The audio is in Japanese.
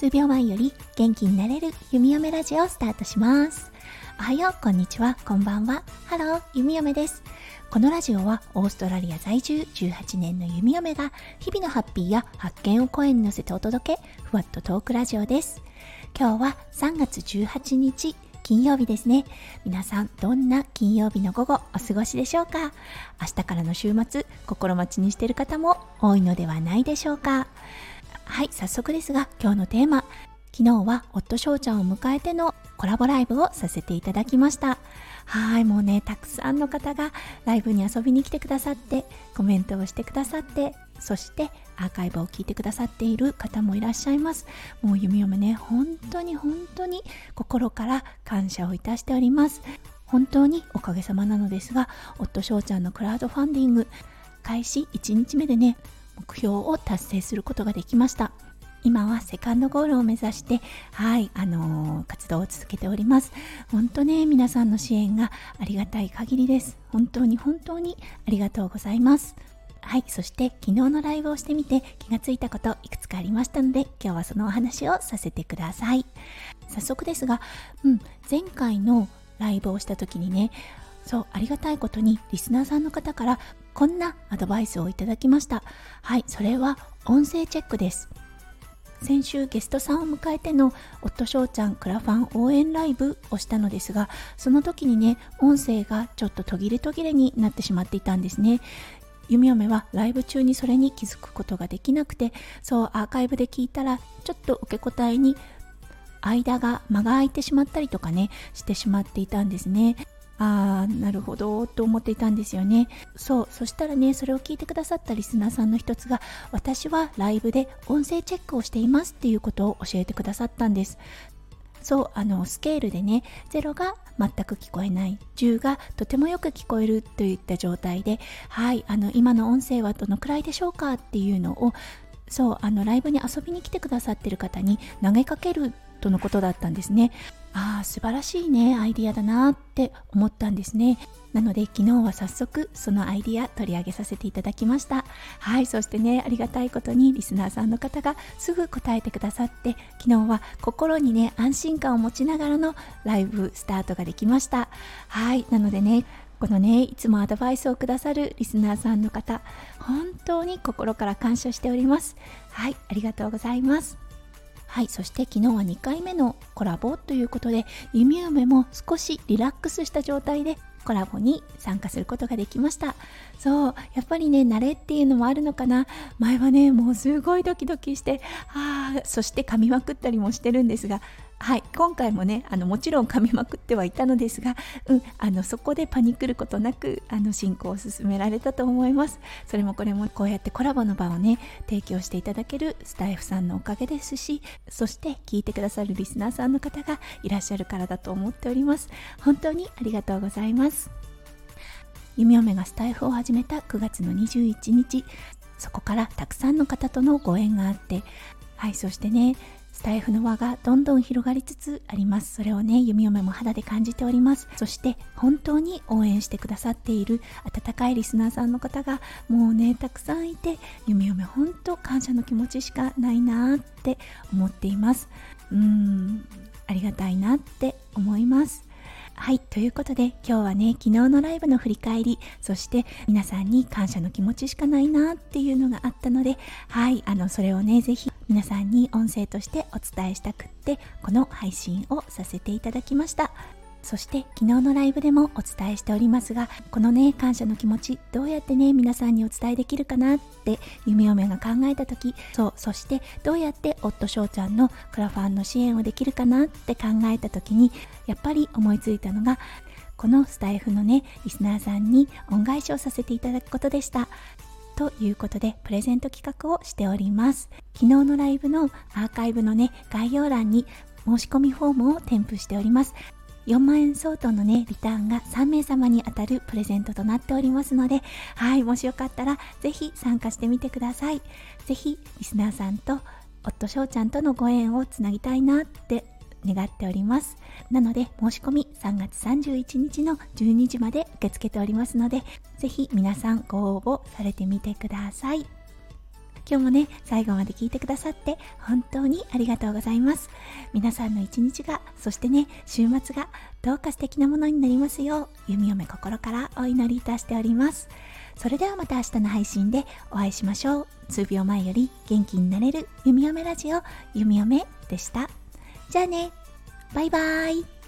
数秒前より元気になれる弓嫁ラジオをスタートします。おはようこんにちは。こんばんは。ハロー弓嫁です。このラジオはオーストラリア在住18年の弓嫁が日々のハッピーや発見を声に乗せてお届け。ふわっとトークラジオです。今日は3月18日金曜日ですね。皆さん、どんな金曜日の午後お過ごしでしょうか？明日からの週末、心待ちにしている方も多いのではないでしょうか？はい、早速ですが、今日のテーマ。昨日は夫翔ちゃんを迎えてのコラボライブをさせていただきました。はい、もうね、たくさんの方がライブに遊びに来てくださって、コメントをしてくださって、そしてアーカイブを聞いてくださっている方もいらっしゃいます。もう弓嫁ね、本当に本当に心から感謝をいたしております。本当におかげさまなのですが、夫翔ちゃんのクラウドファンディング、開始1日目でね、目標を達成することができました今はセカンドゴールを目指してはいあのー、活動を続けております本当ね皆さんの支援がありがたい限りです本当に本当にありがとうございますはいそして昨日のライブをしてみて気がついたこといくつかありましたので今日はそのお話をさせてください。早速ですが、うん、前回のライブをした時にねそうありがたいことにリスナーさんの方からこんなアドバイスをいただきました。はいそれは音声チェックです。先週ゲストさんを迎えての夫翔ちゃんクラファン応援ライブをしたのですがその時にね音声がちょっと途切れ途切れになってしまっていたんですね。弓嫁はライブ中にそれに気づくことができなくてそうアーカイブで聞いたらちょっと受け答えに間が間が空いてしまったりとかねしてしまっていたんですね。ああなるほどと思っていたんですよね。そうそしたらねそれを聞いてくださったリスナーさんの一つが私はライブで音声チェックをしていますっていうことを教えてくださったんです。そうあのスケールでね0が全く聞こえない。10がとてもよく聞こえるといった状態ではいあの今の音声はどのくらいでしょうかっていうのをそうあのライブに遊びに来てくださってる方に投げかけるとのことだったんですね。ああ素晴らしいね。アイディアだなって思ったんですね。なので昨日は早速そのアイディア取り上げさせていただきました。はいそしてねありがたいことにリスナーさんの方がすぐ答えてくださって昨日は心にね安心感を持ちながらのライブスタートができました。はいなのでねこのねいつもアドバイスをくださるリスナーさんの方本当に心から感謝しております。はいありがとうございます。はい、そして昨日は2回目のコラボということで、弓嫁も少しリラックスした状態でコラボに参加することができました。そう、やっぱりね、慣れっていうのもあるのかな。前はね、もうすごいドキドキして、ああ、そして噛みまくったりもしてるんですが、はい、今回もねあのもちろん噛みまくってはいたのですが、うん、あのそこでパニクることなくあの進行を進められたと思います。それもこれもこうやってコラボの場をね提供していただけるスタイフさんのおかげですしそして聞いてくださるリスナーさんの方がいらっしゃるからだと思っております。本当にありがとうございます。弓嫁がスタイフを始めた9月の21日そこからたくさんの方とのご縁があってはいそしてねスタイフの輪がどんどん広がりつつあります。それをね、弓嫁も肌で感じております。そして本当に応援してくださっている温かいリスナーさんの方がもうね、たくさんいて、弓嫁本当感謝の気持ちしかないなって思っています。うーん、ありがたいなって思います。はい、ということで今日はね、昨日のライブの振り返り、そして皆さんに感謝の気持ちしかないなっていうのがあったので、はい、あの、それをね、ぜひ皆さんに音声としてお伝えしたくってこの配信をさせていただきました。そして昨日のライブでもお伝えしておりますがこのね感謝の気持ちどうやってね皆さんにお伝えできるかなって夢嫁が考えた時そうそしてどうやって夫翔ちゃんのクラファンの支援をできるかなって考えた時にやっぱり思いついたのがこのスタイフのねリスナーさんに恩返しをさせていただくことでした。ということでプレゼント企画をしております。昨日のライブのアーカイブのね概要欄に申し込みフォームを添付しております。4万円相当のねリターンが3名様に当たるプレゼントとなっておりますのではいもしよかったらぜひ参加してみてください。ぜひリスナーさんと夫翔ちゃんとのご縁をつなぎたいなって願っております。なので申し込み3月31日の12時まで受け付けておりますのでぜひ皆さんご応募されてみてください。今日もね最後まで聞いてくださって本当にありがとうございます。皆さんの一日がそしてね週末がどうか素敵なものになりますよう弓嫁心からお祈りいたしております。それではまた明日の配信でお会いしましょう。数秒前より元気になれる弓嫁ラジオ弓嫁でした。じゃあね。バイバーイ。